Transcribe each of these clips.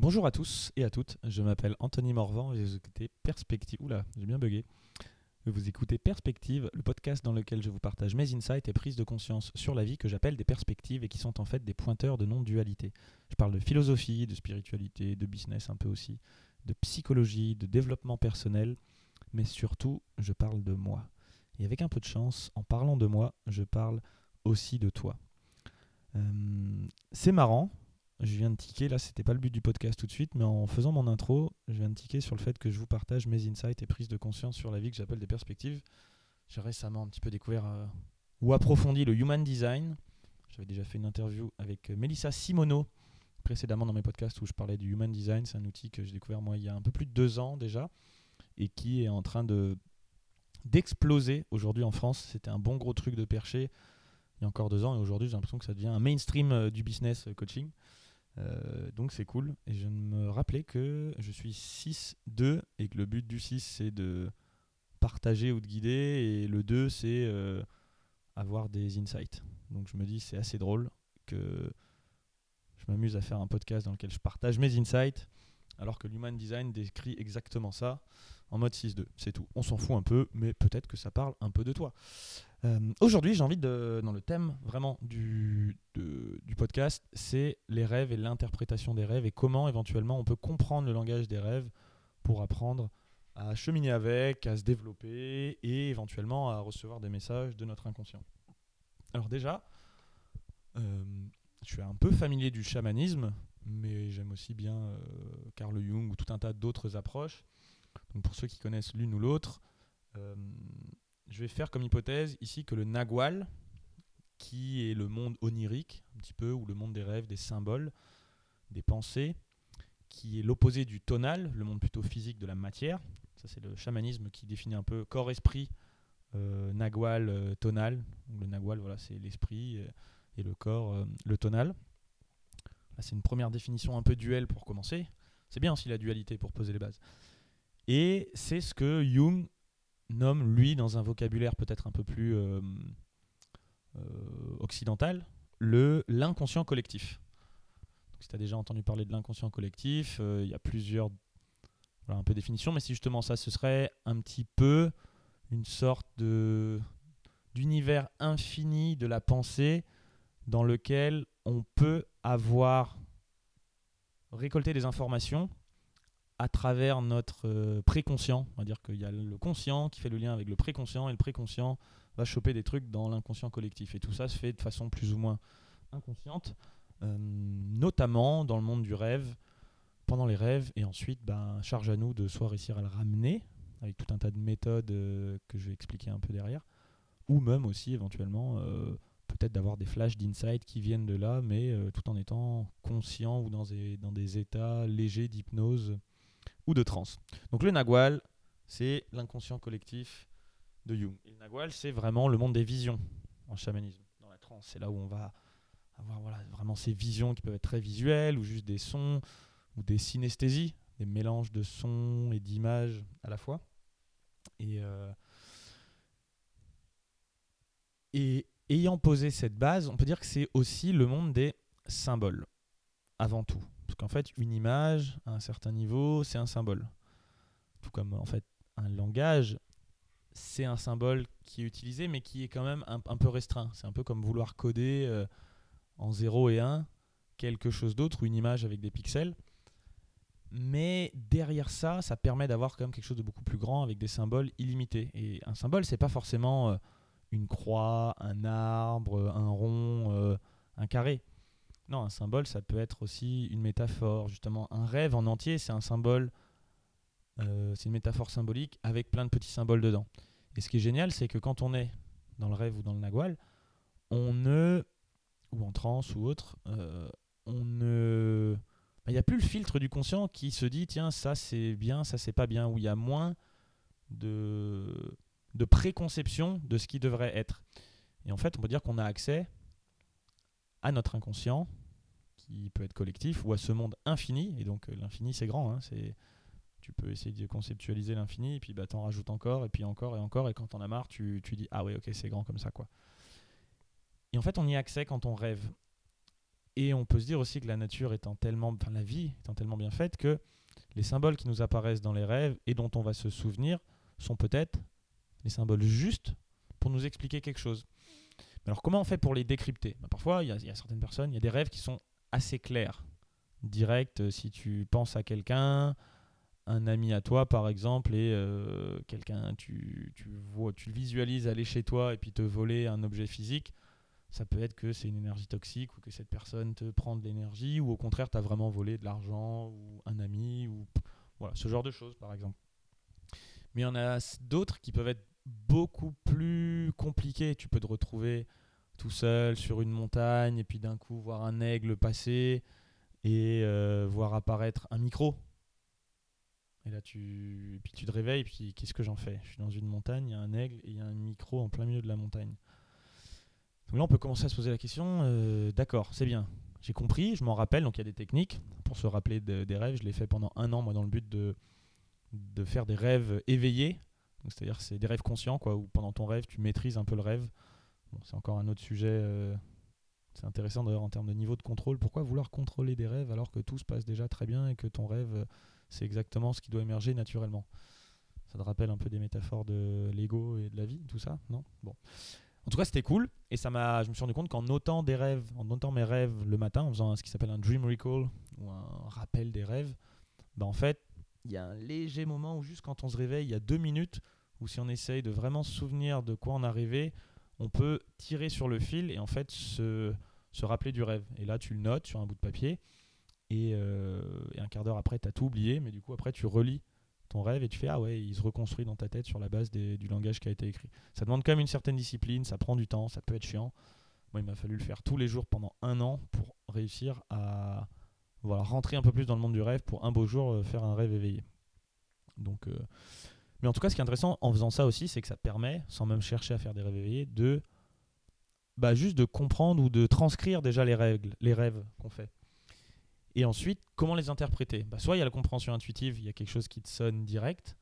Bonjour à tous et à toutes, je m'appelle Anthony Morvan et vous écoutez Perspective. Oula, j'ai bien bugué. Vous écoutez Perspective, le podcast dans lequel je vous partage mes insights et prises de conscience sur la vie que j'appelle des perspectives et qui sont en fait des pointeurs de non-dualité. Je parle de philosophie, de spiritualité, de business un peu aussi, de psychologie, de développement personnel, mais surtout je parle de moi. Et avec un peu de chance, en parlant de moi, je parle aussi de toi. Euh, c'est marrant, je viens de tiquer, là c'était pas le but du podcast tout de suite, mais en faisant mon intro, je viens de tiquer sur le fait que je vous partage mes insights et prises de conscience sur la vie que j'appelle des perspectives. J'ai récemment un petit peu découvert euh, ou approfondi le human design. J'avais déjà fait une interview avec euh, Melissa Simono précédemment dans mes podcasts où je parlais du human design. C'est un outil que j'ai découvert moi il y a un peu plus de deux ans déjà et qui est en train de d'exploser aujourd'hui en France. C'était un bon gros truc de perché il y a encore deux ans et aujourd'hui j'ai l'impression que ça devient un mainstream euh, du business coaching. Euh, donc c'est cool. Et je me rappelais que je suis 6-2 et que le but du 6 c'est de partager ou de guider et le 2 c'est euh, avoir des insights. Donc je me dis c'est assez drôle que je m'amuse à faire un podcast dans lequel je partage mes insights alors que l'human design décrit exactement ça en mode 6-2. C'est tout. On s'en fout un peu, mais peut-être que ça parle un peu de toi. Euh, aujourd'hui, j'ai envie de, dans le thème vraiment du, du podcast, c'est les rêves et l'interprétation des rêves et comment éventuellement on peut comprendre le langage des rêves pour apprendre à cheminer avec, à se développer et éventuellement à recevoir des messages de notre inconscient. Alors déjà, euh, je suis un peu familier du chamanisme, mais j'aime aussi bien euh, Carl Jung ou tout un tas d'autres approches. Donc pour ceux qui connaissent l'une ou l'autre, euh, je vais faire comme hypothèse ici que le Nagual, qui est le monde onirique, un petit peu, ou le monde des rêves, des symboles, des pensées, qui est l'opposé du tonal, le monde plutôt physique de la matière. Ça, c'est le chamanisme qui définit un peu corps-esprit, euh, Nagual, euh, tonal. le Nagual, voilà, c'est l'esprit et le corps, le tonal. C'est une première définition un peu duel pour commencer. C'est bien aussi la dualité pour poser les bases. Et c'est ce que Jung nomme, lui, dans un vocabulaire peut-être un peu plus euh, euh, occidental, le l'inconscient collectif. si tu as déjà entendu parler de l'inconscient collectif, euh, il y a plusieurs un peu définitions, mais si justement ça, ce serait un petit peu une sorte de d'univers infini de la pensée dans lequel on peut avoir récolté des informations à travers notre euh, préconscient. On va dire qu'il y a le conscient qui fait le lien avec le préconscient et le préconscient va choper des trucs dans l'inconscient collectif. Et tout ça se fait de façon plus ou moins inconsciente, euh, notamment dans le monde du rêve, pendant les rêves, et ensuite, ben, charge à nous de soit réussir à le ramener avec tout un tas de méthodes euh, que je vais expliquer un peu derrière, ou même aussi éventuellement peut-être d'avoir des flashs d'insight qui viennent de là, mais tout en étant conscient ou dans des, dans des états légers d'hypnose ou de transe. Donc le Nagual, c'est l'inconscient collectif de Jung. Le Nagual, c'est vraiment le monde des visions en chamanisme. Dans la transe, c'est là où on va avoir voilà, vraiment ces visions qui peuvent être très visuelles ou juste des sons ou des synesthésies, des mélanges de sons et d'images à la fois. Et, euh, et ayant posé cette base, on peut dire que c'est aussi le monde des symboles, avant tout. Qu'en fait, une image, à un certain niveau, c'est un symbole. Tout comme en fait un langage, c'est un symbole qui est utilisé, mais qui est quand même un, peu restreint. C'est un peu comme vouloir coder euh, en 0 et 1 quelque chose d'autre, ou une image avec des pixels. Mais derrière ça, ça permet d'avoir quand même quelque chose de beaucoup plus grand avec des symboles illimités. Et un symbole, c'est pas forcément euh, une croix, un arbre, un rond, euh, un carré. Non, un symbole, ça peut être aussi une métaphore. Justement, un rêve en entier, c'est un symbole, euh, c'est une métaphore symbolique avec plein de petits symboles dedans. Et ce qui est génial, c'est que quand on est dans le rêve ou dans le nagual, on ne, ou en transe ou autre, euh, on ne, il n'y a plus le filtre du conscient qui se dit tiens ça c'est bien, ça c'est pas bien, où il y a moins de, de préconception de ce qui devrait être. Et en fait, on peut dire qu'on a accès à notre inconscient, qui peut être collectif, ou à ce monde infini. Et donc euh, l'infini, c'est grand. Hein, c'est tu peux essayer de conceptualiser l'infini, et puis bah, t'en rajoutes encore, et puis encore, et encore, et quand t'en as marre, tu, dis Ah oui, ok, c'est grand comme ça, quoi. Et en fait, on y a accès quand on rêve. Et on peut se dire aussi que la nature étant tellement, enfin la vie étant tellement bien faite que les symboles qui nous apparaissent dans les rêves et dont on va se souvenir sont peut-être les symboles justes pour nous expliquer quelque chose. Alors comment on fait pour les décrypter? Bah, Parfois, il y, a certaines personnes, il y a des rêves qui sont assez clairs, directs. Euh, si tu penses à quelqu'un, un ami à toi par exemple, et euh, quelqu'un, tu, tu, vois, tu le visualises aller chez toi et puis te voler un objet physique, ça peut être que c'est une énergie toxique ou que cette personne te prend de l'énergie ou au contraire, tu as vraiment volé de l'argent ou un ami ou voilà, ce genre de choses par exemple. Mais il y en a d'autres qui peuvent être beaucoup plus compliquées. Tu peux te retrouver tout seul sur une montagne et puis d'un coup voir un aigle passer et euh, voir apparaître un micro. Et là, tu, puis tu te réveilles, et puis qu'est-ce que j'en fais? Je suis dans une montagne, il y a un aigle et il y a un micro en plein milieu de la montagne. Donc là, on peut commencer à se poser la question, euh, d'accord, c'est bien, j'ai compris, je m'en rappelle, donc il y a des techniques pour se rappeler des rêves. Je l'ai fait pendant un an, moi, dans le but de faire des rêves éveillés. C'est-à-dire c'est des rêves conscients, quoi, où pendant ton rêve, tu maîtrises un peu le rêve. Bon, c'est encore un autre sujet. Euh, c'est intéressant d'ailleurs en termes de niveau de contrôle. Pourquoi vouloir contrôler des rêves alors que tout se passe déjà très bien et que ton rêve, euh, c'est exactement ce qui doit émerger naturellement? Ça te rappelle un peu des métaphores de l'ego et de la vie, tout ça Non? Bon. En tout cas, c'était cool. Et ça m'a, je me suis rendu compte qu'en notant des rêves, en notant mes rêves le matin, en faisant ce qui s'appelle un dream recall ou un rappel des rêves, bah en fait, il y a un léger moment où juste quand on se réveille, il y a deux minutes où si on essaye de vraiment se souvenir de quoi on a rêvé, on peut tirer sur le fil et en fait se, se rappeler du rêve. Et là, tu le notes sur un bout de papier et, euh, un quart d'heure après, tu as tout oublié, mais du coup, après, tu relis ton rêve et tu fais Ah ouais, il se reconstruit dans ta tête sur la base du langage qui a été écrit. Ça demande quand même une certaine discipline, ça prend du temps, ça peut être chiant. Moi, il m'a fallu le faire tous les jours pendant un an pour réussir à voilà, rentrer un peu plus dans le monde du rêve pour un beau jour euh, faire un rêve éveillé. Donc, euh, Mais en tout cas, ce qui est intéressant en faisant ça aussi, c'est que ça permet, sans même chercher à faire des rêves éveillés, de bah, juste de comprendre ou de transcrire déjà les règles, les rêves qu'on fait. Et ensuite, comment les interpréter? Bah, Soit il y a la compréhension intuitive, il y a quelque chose qui te sonne direct,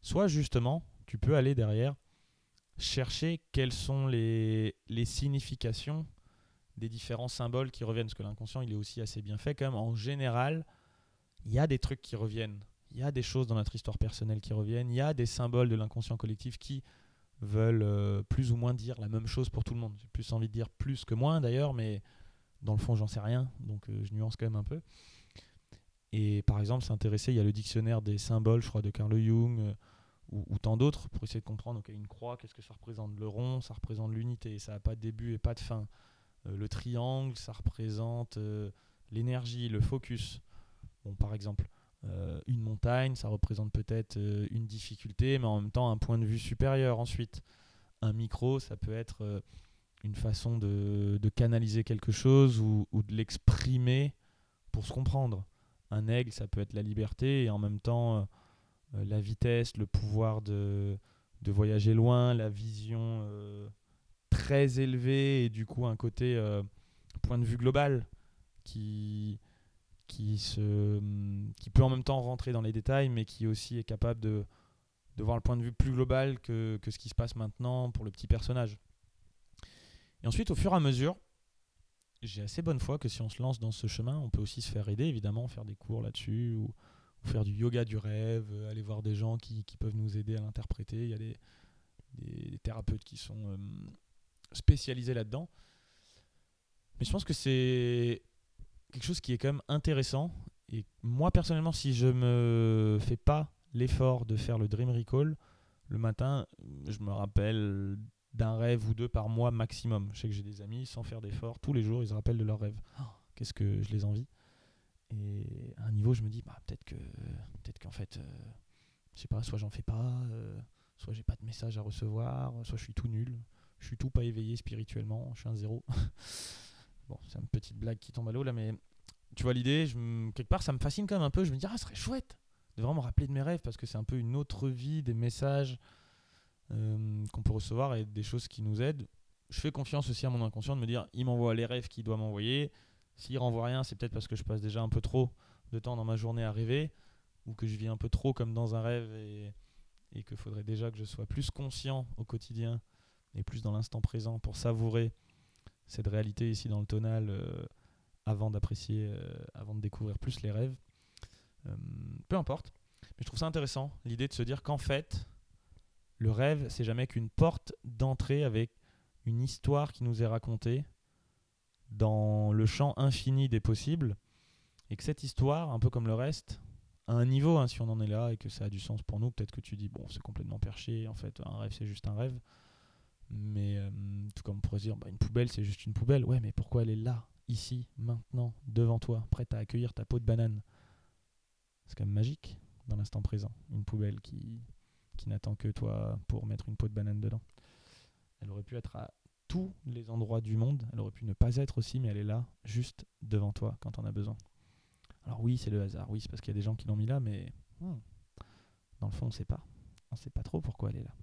soit justement, tu peux aller derrière chercher quelles sont les, les significations des différents symboles qui reviennent, parce que l'inconscient, il est aussi assez bien fait quand même. En général, il y a des trucs qui reviennent, il y a des choses dans notre histoire personnelle qui reviennent, il y a des symboles de l'inconscient collectif qui veulent euh, plus ou moins dire la même chose pour tout le monde. J'ai plus envie de dire plus que moins d'ailleurs, mais dans le fond, j'en sais rien, donc euh, je nuance quand même un peu. Et par exemple, s'intéresser, il y a le dictionnaire des symboles, je crois, de Carl Jung, euh, ou, tant d'autres, pour essayer de comprendre, ok, une croix, qu'est-ce que ça représente Le rond, ça représente l'unité, ça n'a pas de début et pas de fin. Le triangle, ça représente l'énergie, le focus. Bon, par exemple, euh, une montagne, ça représente peut-être une difficulté, mais en même temps un point de vue supérieur ensuite. Un micro, ça peut être une façon de, canaliser quelque chose ou, de l'exprimer pour se comprendre. Un aigle, ça peut être la liberté et en même temps la vitesse, le pouvoir de, voyager loin, la vision très élevé et du coup un côté euh, point de vue global qui, qui, se, qui peut en même temps rentrer dans les détails mais qui aussi est capable de, de voir le point de vue plus global que, que ce qui se passe maintenant pour le petit personnage. Et ensuite, au fur et à mesure, j'ai assez bonne foi que si on se lance dans ce chemin, on peut aussi se faire aider, évidemment, faire des cours là-dessus, ou, faire du yoga du rêve, aller voir des gens qui, qui peuvent nous aider à l'interpréter. Il y a des, des, thérapeutes qui sont euh, spécialisé là-dedans. Mais je pense que c'est quelque chose qui est quand même intéressant. Et moi, personnellement, si je me fais pas l'effort de faire le Dream Recall, le matin, je me rappelle d'un rêve ou deux par mois maximum. Je sais que j'ai des amis, sans faire d'effort, tous les jours, ils se rappellent de leurs rêves. Oh, qu'est-ce que je les envie. Et à un niveau, je me dis, bah, peut-être que peut-être qu'en fait, euh, je sais pas, soit j'en fais pas, euh, soit j'ai pas de message à recevoir, soit je suis tout nul je suis tout pas éveillé spirituellement, je suis un zéro. bon, c'est une petite blague qui tombe à l'eau là, mais tu vois l'idée, quelque part ça me fascine quand même un peu. Je me dis, ah, ce serait chouette de vraiment me rappeler de mes rêves parce que c'est un peu une autre vie, des messages euh, qu'on peut recevoir et des choses qui nous aident. Je fais confiance aussi à mon inconscient de me dire, il m'envoie les rêves qu'il doit m'envoyer. S'il renvoie rien, c'est peut-être parce que je passe déjà un peu trop de temps dans ma journée à rêver ou que je vis un peu trop comme dans un rêve et, et qu'il faudrait déjà que je sois plus conscient au quotidien et plus dans l'instant présent pour savourer cette réalité ici dans le tonal euh, avant d'apprécier, euh, avant de découvrir plus les rêves. Euh, peu importe. Mais je trouve ça intéressant, l'idée de se dire qu'en fait, le rêve, c'est jamais qu'une porte d'entrée avec une histoire qui nous est racontée dans le champ infini des possibles. Et que cette histoire, un peu comme le reste, à un niveau, hein, si on en est là et que ça a du sens pour nous, peut-être que tu dis, bon, c'est complètement perché, en fait, un rêve, c'est juste un rêve. Mais euh, tout comme on pourrait se dire, bah, une poubelle, c'est juste une poubelle. Ouais, mais pourquoi elle est là, ici, maintenant, devant toi, prête à accueillir ta peau de banane? C'est quand même magique dans l'instant présent. Une poubelle qui, n'attend que toi pour mettre une peau de banane dedans. Elle aurait pu être à tous les endroits du monde. Elle aurait pu ne pas être aussi, mais elle est là, juste devant toi, quand on a besoin. Alors oui, c'est le hasard. Oui, c'est parce qu'il y a des gens qui l'ont mis là, mais hmm, dans le fond, on ne sait pas. On ne sait pas trop pourquoi elle est là.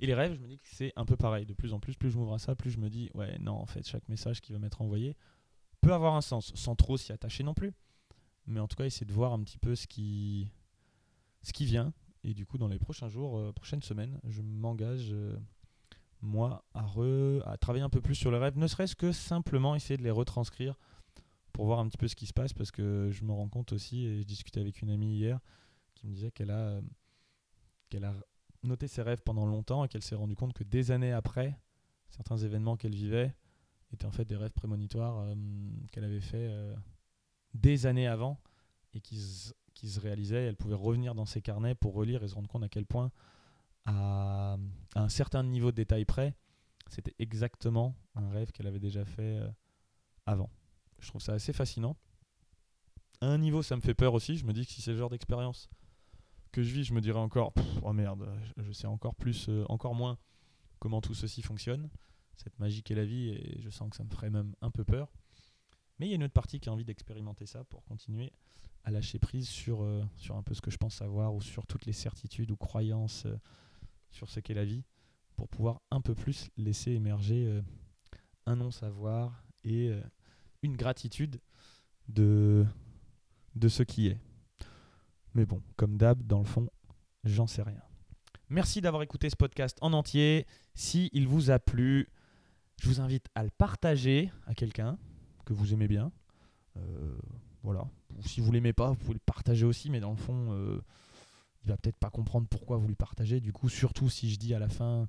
Et les rêves, je me dis que c'est un peu pareil. De plus en plus, plus je m'ouvre à ça, plus je me dis, ouais, non, en fait, chaque message qui va m'être envoyé peut avoir un sens, sans trop s'y attacher non plus. Mais en tout cas, essayer de voir un petit peu ce qui, vient. Et du coup, dans les prochains jours, euh, prochaines semaines, je m'engage, euh, moi, à, travailler un peu plus sur les rêves, ne serait-ce que simplement essayer de les retranscrire pour voir un petit peu ce qui se passe, parce que je me rends compte aussi, et je discutais avec une amie hier, qui me disait qu'elle a, euh, qu'elle a noté ses rêves pendant longtemps et qu'elle s'est rendu compte que des années après, certains événements qu'elle vivait étaient en fait des rêves prémonitoires euh, qu'elle avait fait euh, des années avant et qui, se réalisaient. Elle pouvait revenir dans ses carnets pour relire et se rendre compte à quel point, à, un certain niveau de détail près, c'était exactement un rêve qu'elle avait déjà fait avant. Je trouve ça assez fascinant. À un niveau, ça me fait peur aussi. Je me dis que si c'est le genre d'expérience que je vis, je me dirais encore, oh merde, je sais encore plus, euh, encore moins comment tout ceci fonctionne. Cette magie qu'est la vie, et je sens que ça me ferait même un peu peur. Mais il y a une autre partie qui a envie d'expérimenter ça pour continuer à lâcher prise sur, euh, sur un peu ce que je pense savoir ou sur toutes les certitudes ou croyances euh, sur ce qu'est la vie pour pouvoir un peu plus laisser émerger un non-savoir et une gratitude de, de ce qui est. Mais bon, comme d'hab, dans le fond, j'en sais rien. Merci d'avoir écouté ce podcast en entier. Si il vous a plu, je vous invite à le partager à quelqu'un que vous aimez bien. Euh, voilà. Ou si vous l'aimez pas, vous pouvez le partager aussi, mais dans le fond, euh, il va peut-être pas comprendre pourquoi vous lui partagez. Du coup, surtout si je dis à la fin,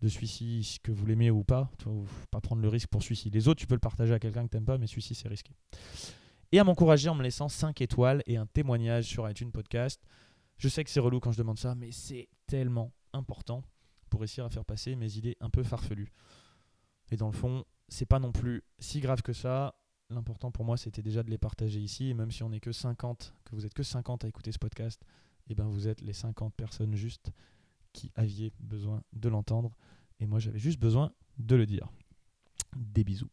de celui-ci, que vous l'aimez ou pas. Ne pas prendre le risque pour celui-ci. Les autres, tu peux le partager à quelqu'un que tu n'aimes pas, mais celui-ci, c'est risqué. Et à m'encourager en me laissant 5 étoiles et un témoignage sur iTunes Podcast. Je sais que c'est relou quand je demande ça, mais c'est tellement important pour réussir à faire passer mes idées un peu farfelues. Et dans le fond, c'est pas non plus si grave que ça. L'important pour moi, c'était déjà de les partager ici. Et même si on n'est que 50, que vous êtes que 50 à écouter ce podcast, et eh ben vous êtes les 50 personnes justes qui aviez besoin de l'entendre. Et moi, j'avais juste besoin de le dire. Des bisous.